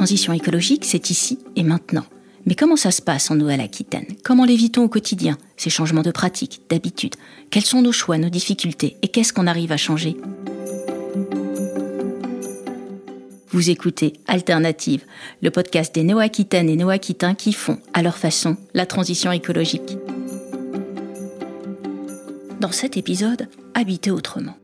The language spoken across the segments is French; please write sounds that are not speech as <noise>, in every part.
transition écologique, c'est ici et maintenant. Mais comment ça se passe en Nouvelle-Aquitaine? Comment l'évitons au quotidien, ces changements de pratiques, d'habitudes? Quels sont nos choix, nos difficultés Et qu'est-ce qu'on arrive à changer? Vous écoutez Alternative, le podcast des Néo-Aquitaines et Néo-Aquitains qui font, à leur façon, la transition écologique. Dans cet épisode, habiter autrement.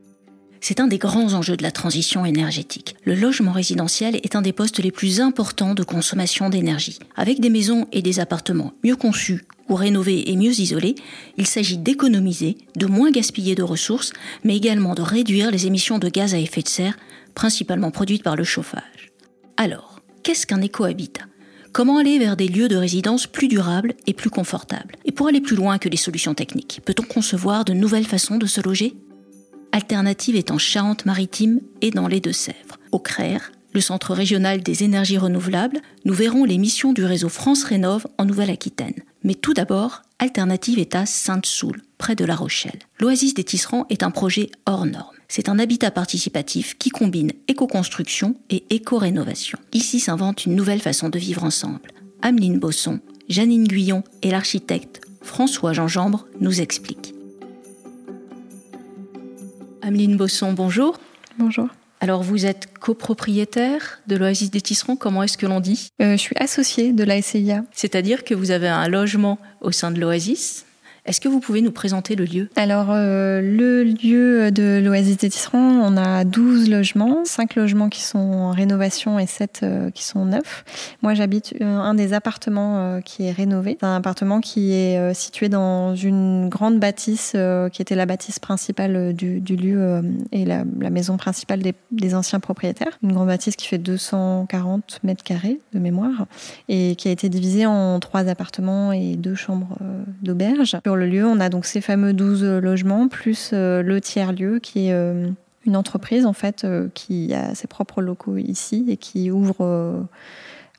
C'est un des grands enjeux de la transition énergétique. Le logement résidentiel est un des postes les plus importants de consommation d'énergie. Avec des maisons et des appartements mieux conçus ou rénovés et mieux isolés, il s'agit d'économiser, de moins gaspiller de ressources, mais également de réduire les émissions de gaz à effet de serre, principalement produites par le chauffage. Alors, qu'est-ce qu'un écohabitat? Comment aller vers des lieux de résidence plus durables et plus confortables? Et pour aller plus loin que les solutions techniques, peut-on concevoir de nouvelles façons de se loger? Alternative est en Charente-Maritime et dans les Deux-Sèvres. Au CRER, le Centre régional des énergies renouvelables, nous verrons les missions du réseau France Rénov en Nouvelle-Aquitaine. Mais tout d'abord, Alternative est à Sainte-Soule, près de La Rochelle. L'Oasis des Tisserands est un projet hors norme. C'est un habitat participatif qui combine éco-construction et éco-rénovation. Ici s'invente une nouvelle façon de vivre ensemble. Ameline Bosson, Janine Guyon et l'architecte François Jean-Jambre nous expliquent. Ameline Bosson, bonjour. Bonjour. Alors vous êtes copropriétaire de l'Oasis des Tisserands, comment est-ce que l'on dit? Euh, Je suis associée de la SCIA. C'est-à-dire que vous avez un logement au sein de l'Oasis est-ce que vous pouvez nous présenter le lieu? Alors, euh, le lieu de l'Oasis des Tisserands, on a 12 logements, 5 logements qui sont en rénovation et 7 euh, qui sont neufs. Moi, j'habite euh, un des appartements qui est rénové. C'est un appartement qui est situé dans une grande bâtisse qui était la bâtisse principale du, lieu et la, maison principale des, anciens propriétaires. Une grande bâtisse qui fait 240 mètres carrés de mémoire et qui a été divisée en trois appartements et deux chambres d'auberge le lieu, on a donc ces fameux 12 logements, plus euh, le tiers-lieu qui est euh, une entreprise en fait euh, qui a ses propres locaux ici et qui ouvre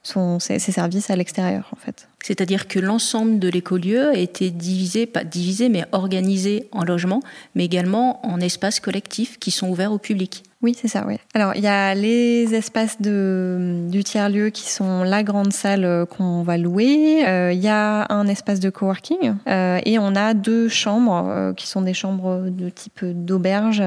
son, ses, services à l'extérieur en fait. C'est-à-dire que l'ensemble de l'écolieu a été divisé, pas divisé, mais organisé en logements, mais également en espaces collectifs qui sont ouverts au public. Oui, c'est ça, oui. Alors, il y a les espaces de, du tiers-lieu qui sont la grande salle euh, qu'on va louer. Euh, il y a un espace de coworking euh, et on a deux chambres qui sont des chambres de type d'auberge.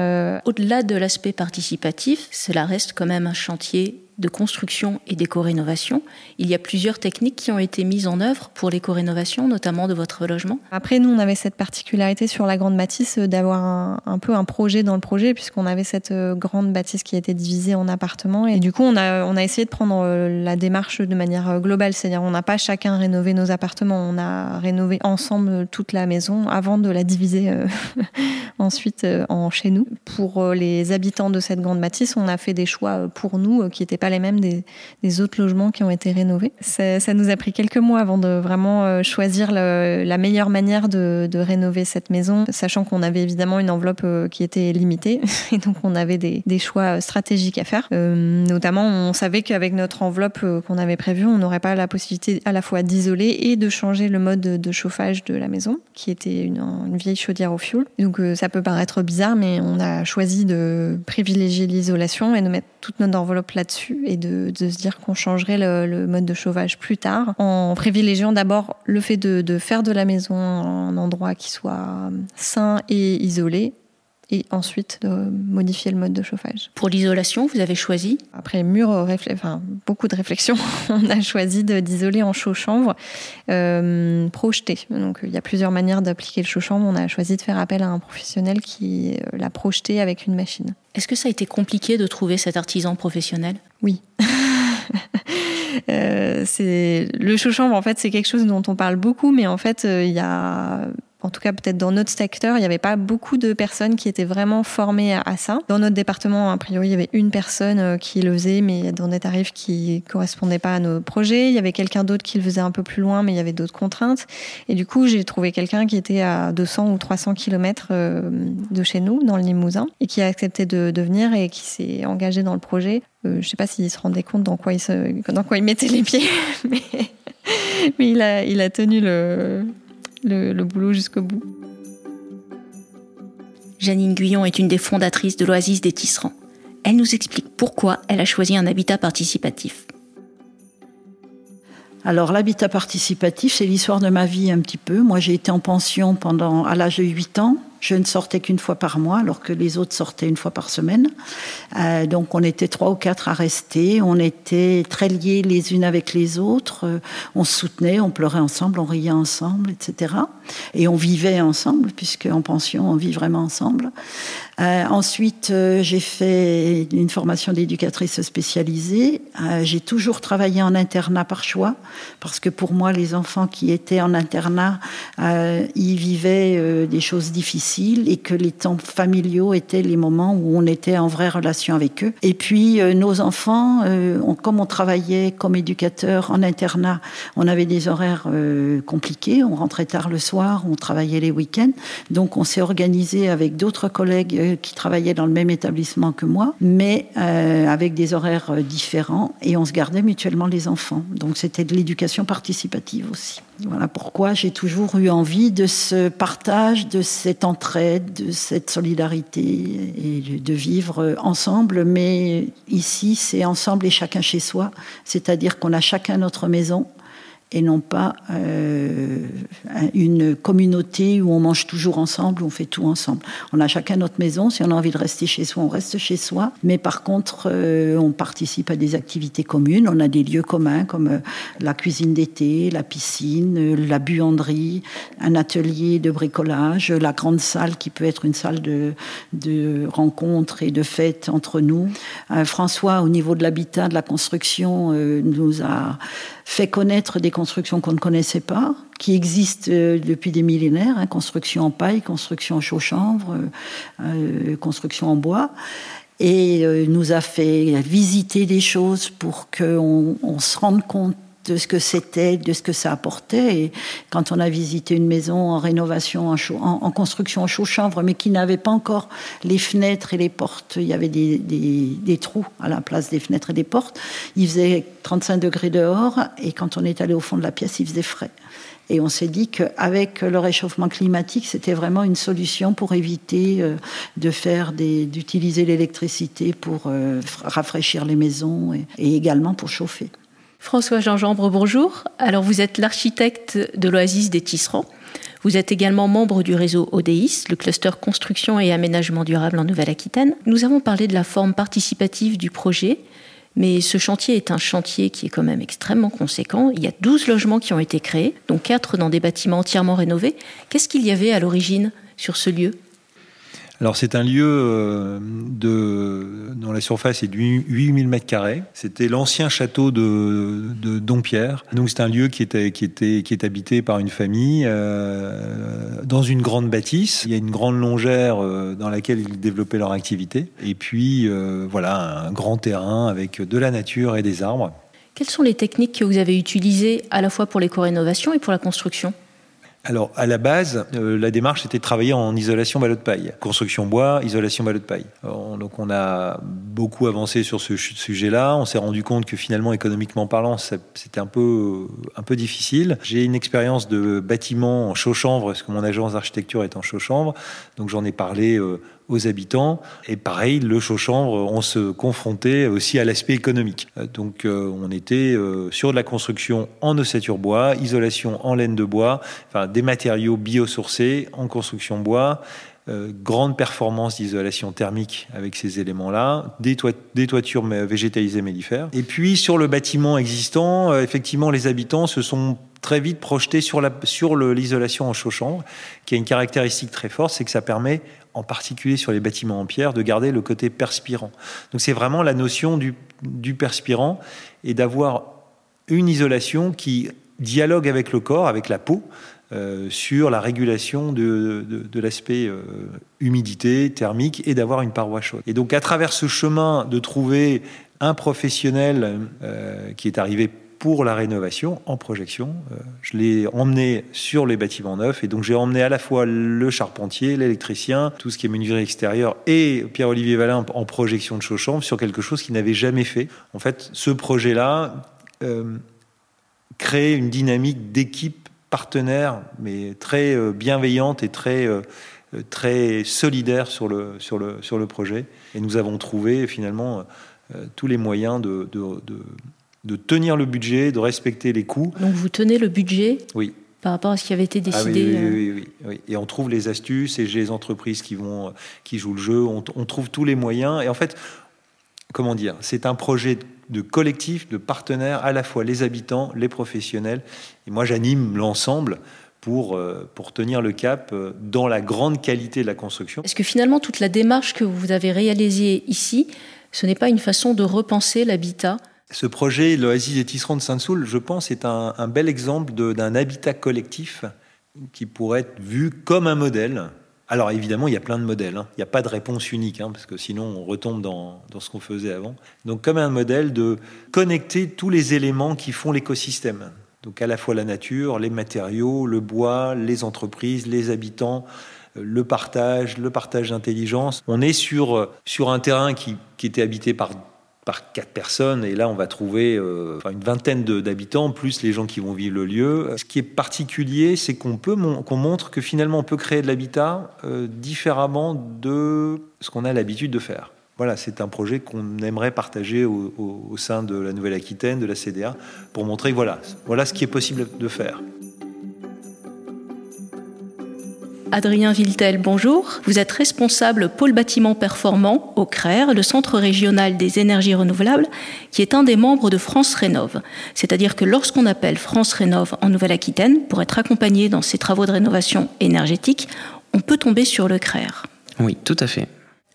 Au-delà de l'aspect participatif, cela reste quand même un chantier de construction et d'éco-rénovation. Il y a plusieurs techniques qui ont été mises en œuvre pour l'éco-rénovation, notamment de votre logement. Après, nous, on avait cette particularité sur la Grande Bâtisse d'avoir un, peu un projet dans le projet, puisqu'on avait cette grande bâtisse qui été divisée en appartements. Et du coup, on a, on a essayé de prendre euh, la démarche de manière euh, globale. C'est-à-dire, on n'a pas chacun rénové nos appartements. On a rénové ensemble toute la maison avant de la diviser euh, <laughs> ensuite en chez nous. Pour les habitants de cette grande bâtisse, on a fait des choix pour nous qui n'étaient pas les mêmes des, autres logements qui ont été rénovés. Ça, nous a pris quelques mois avant de vraiment choisir le, la meilleure manière de, rénover cette maison, sachant qu'on avait évidemment une enveloppe qui était limitée. <laughs> Et donc, on avait des, choix stratégiques à faire. Euh, notamment, on savait qu'avec notre enveloppe euh, qu'on avait prévue, on n'aurait pas la possibilité à la fois d'isoler et de changer le mode de chauffage de la maison, qui était une, vieille chaudière au fioul. Donc euh, ça peut paraître bizarre, mais on a choisi de privilégier l'isolation et de mettre toute notre enveloppe là-dessus et de, se dire qu'on changerait le, mode de chauffage plus tard, en privilégiant d'abord le fait de, de faire de la maison un endroit qui soit sain et isolé et ensuite de modifier le mode de chauffage. Pour l'isolation, vous avez choisi Après mûr, enfin, beaucoup de réflexions, <laughs> on a choisi d'isoler en chaud-chanvre euh, projeté. Donc il y a plusieurs manières d'appliquer le chaud-chanvre. On a choisi de faire appel à un professionnel qui euh, l'a projeté avec une machine. Est-ce que ça a été compliqué de trouver cet artisan professionnel? Oui. <laughs> euh, c'est le chaud-chanvre en fait c'est quelque chose dont on parle beaucoup mais en fait euh, il y a en tout cas peut-être dans notre secteur, il n'y avait pas beaucoup de personnes qui étaient vraiment formées à, ça. Dans notre département, a priori, il y avait une personne euh, qui le faisait, mais dans des tarifs qui correspondaient pas à nos projets. Il y avait quelqu'un d'autre qui le faisait un peu plus loin, mais il y avait d'autres contraintes. Et du coup, j'ai trouvé quelqu'un qui était à 200 ou 300 kilomètres euh, de chez nous, dans le Limousin, et qui a accepté de, venir et qui s'est engagé dans le projet. Euh, je ne sais pas s'il se rendait compte dans quoi il, se, mettait les pieds, <laughs> mais, il a tenu le, le, boulot jusqu'au bout. Janine Guyon est une des fondatrices de l'Oasis des Tisserands. Elle nous explique pourquoi elle a choisi un habitat participatif. Alors l'habitat participatif, c'est l'histoire de ma vie un petit peu. Moi, j'ai été en pension pendant à l'âge de 8 ans. Je ne sortais qu'une fois par mois, alors que les autres sortaient une fois par semaine. Euh, donc on était trois ou quatre à rester. On était très liés les unes avec les autres. Euh, on se soutenait, on pleurait ensemble, on riait ensemble, etc. Et on vivait ensemble, puisque en pension, on vit vraiment ensemble. Euh, ensuite, j'ai fait une formation d'éducatrice spécialisée. J'ai toujours travaillé en internat par choix, parce que pour moi, les enfants qui étaient en internat, ils vivaient des choses difficiles et que les temps familiaux étaient les moments où on était en vraie relation avec eux. Et puis, nos enfants, comme on travaillait comme éducateur en internat, on avait des horaires compliqués. On rentrait tard le soir, on travaillait les week-ends. Donc, on s'est organisé avec d'autres collègues euh, qui travaillaient dans le même établissement que moi, mais euh, avec des horaires euh, différents, et on se gardait mutuellement les enfants. Donc c'était de l'éducation participative aussi. Voilà pourquoi j'ai toujours eu envie de ce partage, de cette entraide, de cette solidarité et de vivre ensemble. Mais ici, c'est ensemble et chacun chez soi, c'est-à-dire qu'on a chacun notre maison et non pas euh, une communauté où on mange toujours ensemble, où on fait tout ensemble. On a chacun notre maison. Si on a envie de rester chez soi, on reste chez soi. Mais par contre, euh, on participe à des activités communes. On a des lieux communs comme euh, la cuisine d'été, la piscine, la buanderie, un atelier de bricolage, la grande salle qui peut être une salle de, de rencontre et de fête entre nous. François, au niveau de l'habitat, de la construction, nous a fait connaître des constructions qu'on ne connaissait pas, qui existent euh, depuis des millénaires, hein, construction en paille, construction en chaux-chanvre, euh, euh, construction en bois, et nous a fait visiter des choses pour qu'on on se rende compte de ce que c'était, de ce que ça apportait. Et quand on a visité une maison en rénovation, en, construction en chaud-chanvre, mais qui n'avait pas encore les fenêtres et les portes, il y avait des, trous à la place des fenêtres et des portes. Il faisait 35 degrés dehors, et quand on est allé au fond de la pièce, il faisait frais. Et on s'est dit qu'avec le réchauffement climatique, c'était vraiment une solution pour éviter euh, de faire d'utiliser l'électricité pour euh, rafraîchir les maisons et également pour chauffer. François Gingembre, bonjour. Alors vous êtes l'architecte de l'Oasis des Tisserands. Vous êtes également membre du réseau ODEIS, le cluster construction et aménagement durable en Nouvelle-Aquitaine. Nous avons parlé de la forme participative du projet, mais ce chantier est un chantier qui est quand même extrêmement conséquent. Il y a 12 logements qui ont été créés, dont 4 dans des bâtiments entièrement rénovés. Qu'est-ce qu'il y avait à l'origine sur ce lieu? Alors c'est un lieu euh, de, dont la surface est de 8000 mètres carrés. C'était l'ancien château de, Dompierre. Donc c'est un lieu qui, était, qui, qui est habité par une famille euh, dans une grande bâtisse. Il y a une grande longère euh, dans laquelle ils développaient leur activité. Et puis voilà, un grand terrain avec de la nature et des arbres. Quelles sont les techniques que vous avez utilisées à la fois pour l'éco-rénovation et pour la construction? Alors, à la base, euh, la démarche était de travailler en isolation ballot de paille. Construction bois, isolation ballot de paille. donc, on a beaucoup avancé sur ce sujet-là. On s'est rendu compte que finalement, économiquement parlant, c'était un peu, un peu difficile. J'ai une expérience de bâtiment en chaux-chanvre, parce que mon agence d'architecture est en chaux-chanvre. Donc, j'en ai parlé euh, aux habitants. Et pareil, le chaud-chambre, on se confrontait aussi à l'aspect économique. Euh, donc euh, on était euh, sur de la construction en ossature bois, isolation en laine de bois, enfin des matériaux biosourcés en construction bois. grande performance d'isolation thermique avec ces éléments-là, des, des, toitures végétalisées mellifères. Et puis sur le bâtiment existant, effectivement, les habitants se sont très vite projetés sur l'isolation sur en chaud-chambre, qui a une caractéristique très forte, c'est que ça permet en particulier sur les bâtiments en pierre, de garder le côté perspirant. Donc c'est vraiment la notion du, perspirant et d'avoir une isolation qui dialogue avec le corps, avec la peau, euh, sur la régulation de, l'aspect euh, humidité thermique et d'avoir une paroi chaude. Et donc à travers ce chemin de trouver un professionnel euh, qui est arrivé pour la rénovation en projection. Euh, je l'ai emmené sur les bâtiments neufs et donc j'ai emmené à la fois le charpentier, l'électricien, tout ce qui est menuiserie extérieure et Pierre-Olivier Valin en projection de chaud-chambre sur quelque chose qu'il n'avait jamais fait. En fait, ce projet-là euh, crée une dynamique d'équipe partenaire, mais très euh, bienveillante et très très solidaire sur le, sur, le, sur le projet. Et nous avons trouvé finalement tous les moyens de tenir le budget, de respecter les coûts. Donc vous tenez le budget Oui. par rapport à ce qui avait été Ah oui, décidé. oui, euh, oui, oui, oui. Et on trouve les astuces et j'ai les entreprises qui vont, qui jouent le jeu. On, on trouve tous les moyens. Et en fait, comment dire, c'est un projet de collectif, de partenaires, à la fois les habitants, les professionnels. Et moi, j'anime l'ensemble pour, euh, pour tenir le cap euh, dans la grande qualité de la construction. Est-ce que finalement toute la démarche que vous avez réalisée ici, ce n'est pas une façon de repenser l'habitat? Ce projet, l'Oasis des tisserands de Sainte-Soule, je pense, est un, bel exemple d'un habitat collectif qui pourrait être vu comme un modèle. Alors évidemment, il y a plein de modèles. hein. Il n'y a pas de réponse unique, hein, parce que sinon on retombe dans, dans ce qu'on faisait avant. Donc comme un modèle de connecter tous les éléments qui font l'écosystème. Donc à la fois la nature, les matériaux, le bois, les entreprises, les habitants, le partage, le partage d'intelligence. On est sur, sur un terrain qui, qui était habité par par quatre personnes, et là on va trouver euh, une vingtaine d'habitants, plus les gens qui vont vivre le lieu. Ce qui est particulier, c'est qu'on peut qu'on montre que finalement on peut créer de l'habitat euh, différemment de ce qu'on a l'habitude de faire. Voilà, c'est un projet qu'on aimerait partager au, sein de la Nouvelle-Aquitaine, de la CDA, pour montrer voilà, voilà ce qui est possible de faire. Adrien Viltel, bonjour. Vous êtes responsable pôle bâtiment performant au CRER, le Centre régional des énergies renouvelables, qui est un des membres de France Rénov. C'est-à-dire que lorsqu'on appelle France Rénov en Nouvelle-Aquitaine pour être accompagné dans ses travaux de rénovation énergétique, on peut tomber sur le CRER. Oui, tout à fait.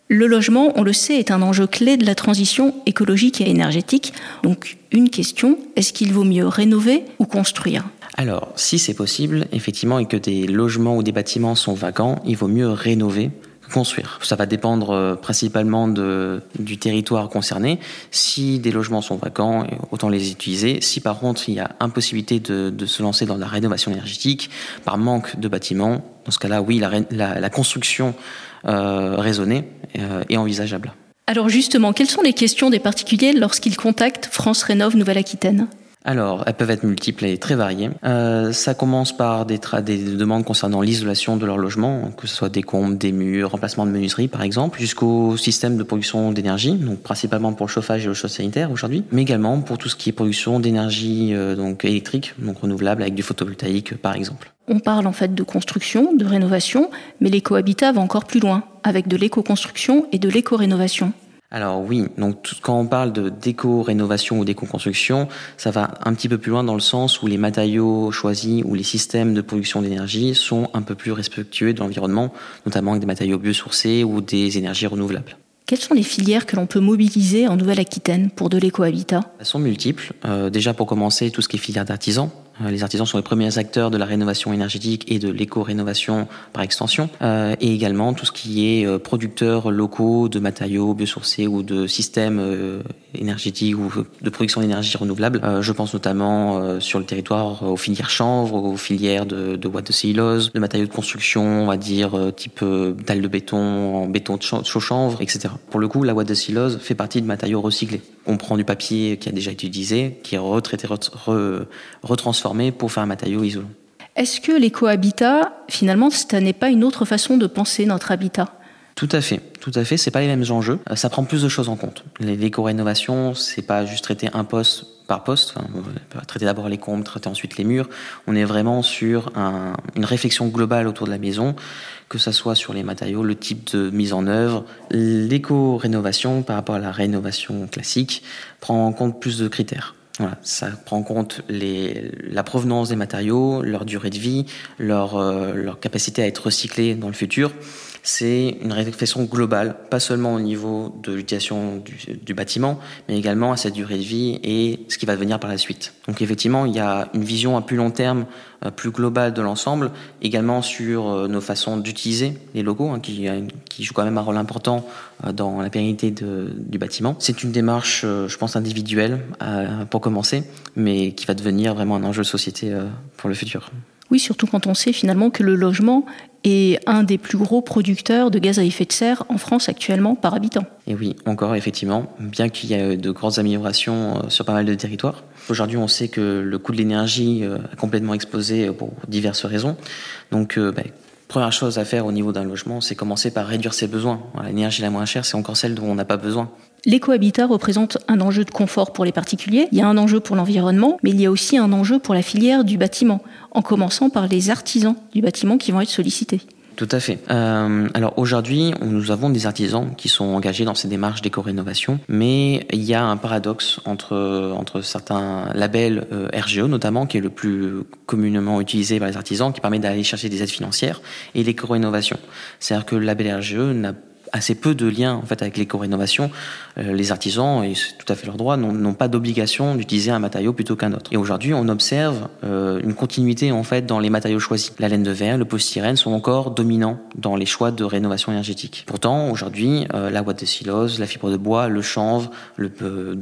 Le logement, on le sait, est un enjeu clé de la transition écologique et énergétique. Donc, une question, est-ce qu'il vaut mieux rénover ou construire? Alors, si c'est possible, effectivement, et que des logements ou des bâtiments sont vacants, il vaut mieux rénover que construire. Ça va dépendre euh, principalement de, du territoire concerné. Si des logements sont vacants, euh, autant les utiliser. Si par contre il y a impossibilité de, de se lancer dans la rénovation énergétique par manque de bâtiments, dans ce cas-là, oui, la, la construction euh, raisonnée euh, est envisageable. Alors justement, quelles sont les questions des particuliers lorsqu'ils contactent France Rénov Nouvelle-Aquitaine? Alors, elles peuvent être multiples et très variées. Euh, ça commence par des, des demandes concernant l'isolation de leur logement, que ce soit des combes, des murs, remplacement de menuiserie par exemple, jusqu'au système de production d'énergie, donc principalement pour le chauffage et le chauffage sanitaire aujourd'hui, mais également pour tout ce qui est production d'énergie euh, donc électrique, donc renouvelable avec du photovoltaïque par exemple. On parle en fait de construction, de rénovation, mais l'éco-habitat va encore plus loin, avec de l'éco-construction et de l'éco-rénovation. Alors oui, donc tout- quand on parle de déco-rénovation ou déco-construction, ça va un petit peu plus loin dans le sens où les matériaux choisis ou les systèmes de production d'énergie sont un peu plus respectueux de l'environnement, notamment avec des matériaux biosourcés ou des énergies renouvelables. Quelles sont les filières que l'on peut mobiliser en Nouvelle-Aquitaine pour de l'éco-habitat? Elles sont multiples. Euh, déjà pour commencer, tout ce qui est filière d'artisans. Euh, les artisans sont les premiers acteurs de la rénovation énergétique et de l'éco-rénovation par extension. Euh, et également tout ce qui est euh, producteurs locaux de matériaux biosourcés ou de systèmes énergétiques ou de production d'énergie renouvelable. Je pense notamment sur le territoire aux filières chanvre, aux filières de, de de cellulose, de matériaux de construction, on va dire type euh, dalle de béton, en béton de chan- chaud chanvre, etc. Pour le coup, la boîte de cellulose fait partie de matériaux recyclés. On prend du papier qui a déjà été utilisé, qui est retraité, ret- re- retransformé pour faire un matériau isolant. Est-ce que l'éco-habitat, finalement, ce n'est pas une autre façon de penser notre habitat? Tout à fait, tout à fait. C'est pas les mêmes enjeux. Euh, Ça prend plus de choses en compte. L'éco-rénovation, c'est pas juste traiter un poste par poste. Enfin, on va traiter d'abord les combles, traiter ensuite les murs. On est vraiment sur un- une réflexion globale autour de la maison, que ça soit sur les matériaux, le type de mise en œuvre. L'éco-rénovation, par rapport à la rénovation classique, prend en compte plus de critères. Voilà, ça prend en compte les, la provenance des matériaux, leur durée de vie, leur, euh, leur capacité à être recyclés dans le futur. C'est une réflexion globale, pas seulement au niveau de l'utilisation du, bâtiment, mais également à sa durée de vie et ce qui va devenir par la suite. Donc effectivement, il y a une vision à plus long terme, euh, plus globale de l'ensemble, également sur euh, nos façons d'utiliser les logos, hein, qui, une- qui jouent quand même un rôle important euh, dans la pérennité du bâtiment. C'est une démarche, euh, je pense, individuelle euh, pour commencer, mais qui va devenir vraiment un enjeu de société euh, pour le futur. Oui, surtout quand on sait finalement que le logement est un des plus gros producteurs de gaz à effet de serre en France actuellement par habitant. Et oui, encore effectivement, bien qu'il y ait de grandes améliorations euh, sur pas mal de territoires. Aujourd'hui, on sait que le coût de l'énergie euh, a complètement explosé euh, pour diverses raisons. Donc, bah, Première chose à faire au niveau d'un logement, c'est commencer par réduire ses besoins. L'énergie la moins chère, c'est encore celle dont on n'a pas besoin. L'écohabitat représente un enjeu de confort pour les particuliers, il y a un enjeu pour l'environnement, mais il y a aussi un enjeu pour la filière du bâtiment, en commençant par les artisans du bâtiment qui vont être sollicités. Tout à fait. Euh, alors aujourd'hui, nous avons des artisans qui sont engagés dans ces démarches d'éco-rénovation, mais il y a un paradoxe entre, certains labels euh, RGE notamment, qui est le plus communément utilisé par les artisans, qui permet d'aller chercher des aides financières, et l'éco-rénovation. C'est-à-dire que le label RGE n'a assez peu de liens en fait avec l'éco-rénovation. Euh, les artisans, et c'est tout à fait leur droit, n'ont pas d'obligation d'utiliser un matériau plutôt qu'un autre. Et aujourd'hui, on observe euh, une continuité en fait dans les matériaux choisis. La laine de verre, le polystyrène sont encore dominants dans les choix de rénovation énergétique. Pourtant, aujourd'hui, euh, la boîte de silose, la fibre de bois, le chanvre, le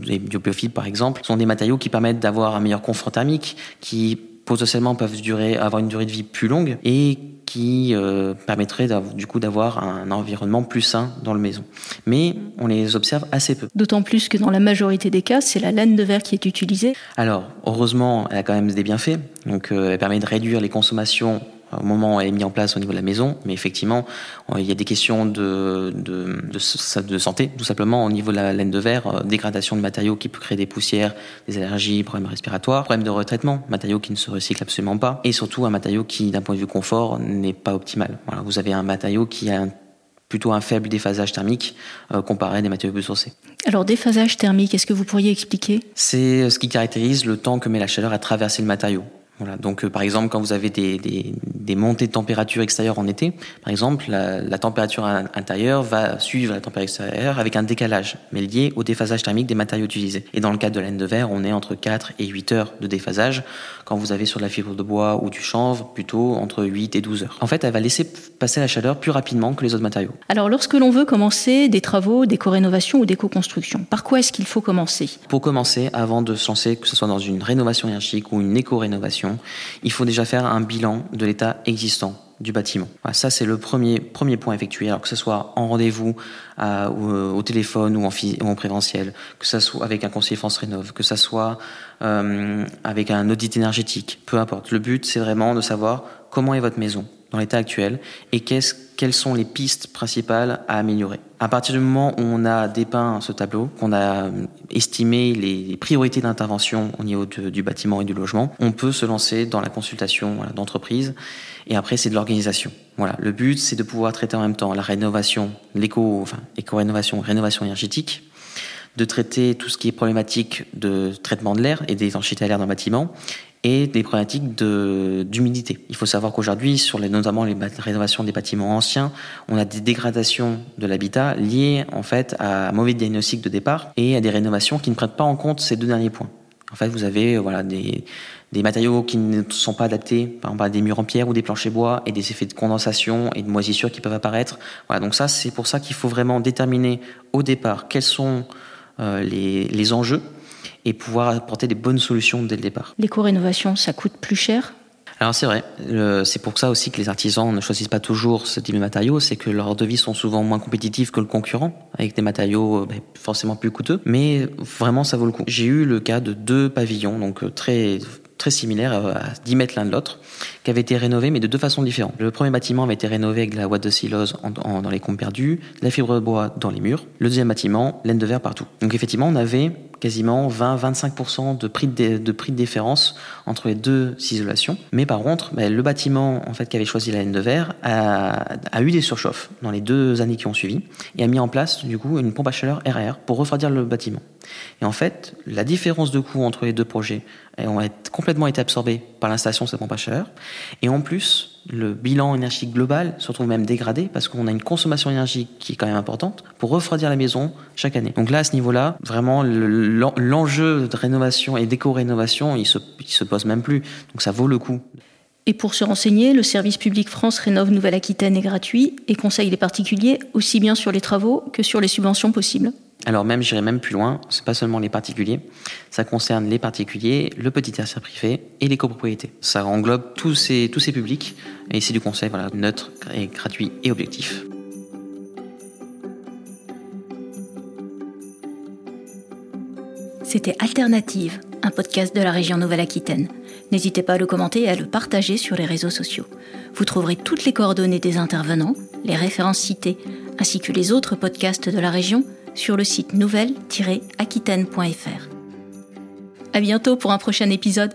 les biofibres par exemple, sont des matériaux qui permettent d'avoir un meilleur confort thermique, qui potentiellement peuvent durer, avoir une durée de vie plus longue et qui euh, permettrait du coup d'avoir un environnement plus sain dans le maison. Mais on les observe assez peu. D'autant plus que dans la majorité des cas, c'est la laine de verre qui est utilisée. Alors, heureusement, elle a quand même des bienfaits. Donc, euh, elle permet de réduire les consommations au moment où elle est mise en place au niveau de la maison. Mais effectivement, il y a des questions de, de, de, de santé, tout simplement, au niveau de la laine de verre, euh, dégradation de matériaux qui peut créer des poussières, des allergies, problèmes respiratoires, problèmes de retraitement, matériaux qui ne se recyclent absolument pas, et surtout un matériau qui, d'un point de vue confort, n'est pas optimal. Voilà, vous avez un matériau qui a plutôt un faible déphasage thermique euh, comparé à des matériaux biosourcés. Alors déphasage thermique, est-ce que vous pourriez expliquer? C'est ce qui caractérise le temps que met la chaleur à traverser le matériau. Voilà, donc euh, par exemple quand vous avez des, des, des, montées de température extérieure en été, par exemple la, la, température intérieure va suivre la température extérieure avec un décalage, mais lié au déphasage thermique des matériaux utilisés. Et dans le cas de la laine de verre, on est entre 4 et 8 heures de déphasage, quand vous avez sur la fibre de bois ou du chanvre plutôt entre 8 et 12 heures. En fait, elle va laisser passer la chaleur plus rapidement que les autres matériaux. Alors lorsque l'on veut commencer des travaux d'éco-rénovation ou d'éco-construction, par quoi est-ce qu'il faut commencer? Pour commencer, avant de se lancer, que ce soit dans une rénovation énergétique ou une éco-rénovation, il faut déjà faire un bilan de l'état existant du bâtiment. ça, c'est le premier, point effectué, alors que ce soit en rendez-vous euh, au, téléphone ou en, ou en présentiel, que ce soit avec un conseiller France Rénov, que ce soit euh, avec un audit énergétique, peu importe. Le but, c'est vraiment de savoir comment est votre maison dans l'état actuel et quelles sont les pistes principales à améliorer. À partir du moment où on a dépeint ce tableau, qu'on a estimé les priorités d'intervention au niveau du bâtiment et du logement, on peut se lancer dans la consultation d'entreprise et après c'est de l'organisation. Voilà, le but c'est de pouvoir traiter en même temps la rénovation, l'éco, enfin éco-rénovation, rénovation énergétique, de traiter tout ce qui est problématique de traitement de l'air et d'étanchéité à l'air dans le bâtiment et des problématiques d'humidité. Il faut savoir qu'aujourd'hui, sur les, notamment les rénovations des bâtiments anciens, on a des dégradations de l'habitat liées en fait à un mauvais diagnostic de départ et à des rénovations qui ne prennent pas en compte ces deux derniers points. En fait, vous avez voilà des, des matériaux qui ne sont pas adaptés, par exemple des murs en pierre ou des planchers bois, et des effets de condensation et de moisissure qui peuvent apparaître. Voilà, donc ça, c'est pour ça qu'il faut vraiment déterminer au départ quels sont euh, les, les enjeux et pouvoir apporter des bonnes solutions dès le départ. L'éco-rénovation, ça coûte plus cher? Alors c'est vrai, c'est pour ça aussi que les artisans ne choisissent pas toujours ce type de matériaux, c'est que leurs devis sont souvent moins compétitifs que le concurrent, avec des matériaux euh, ben, forcément plus coûteux, mais vraiment ça vaut le coup. J'ai eu le cas de deux pavillons, donc euh, très très similaires à 10 mètres l'un de l'autre, qui avaient été rénovés, mais de deux façons différentes. Le premier bâtiment avait été rénové avec la ouate de silose dans les comptes perdus, la fibre de bois dans les murs. Le deuxième bâtiment, laine de verre partout. Donc effectivement, on avait quasiment 20-25% de prix de, de, prix de différence entre les deux isolations. Mais par contre, ben, le bâtiment en fait qui avait choisi la laine de verre a, a, eu des surchauffes dans les deux années qui ont suivi et a mis en place du coup une pompe à chaleur RR pour refroidir le bâtiment. Et en fait, la différence de coût entre les deux projets ont complètement été absorbée par l'installation de cette pompe à chaleur. Et en plus, le bilan énergétique global se retrouve même dégradé parce qu'on a une consommation énergique qui est quand même importante pour refroidir la maison chaque année. Donc là, à ce niveau-là, vraiment, l'enjeu de rénovation et d'éco-rénovation, il se, se pose même plus. Donc ça vaut le coup. Et pour se renseigner, le service public France Rénove Nouvelle-Aquitaine est gratuit et conseille les particuliers aussi bien sur les travaux que sur les subventions possibles. Alors même, j'irai même plus loin, c'est pas seulement les particuliers, ça concerne les particuliers, le petit tertiaire privé et les copropriétés. Ça englobe tous ces, tous ces publics et c'est du conseil voilà, neutre et gratuit et objectif. C'était Alternative, un podcast de la région Nouvelle-Aquitaine. N'hésitez pas à le commenter et à le partager sur les réseaux sociaux. Vous trouverez toutes les coordonnées des intervenants, les références citées, ainsi que les autres podcasts de la région sur le site nouvelle-aquitaine.fr. À bientôt pour un prochain épisode.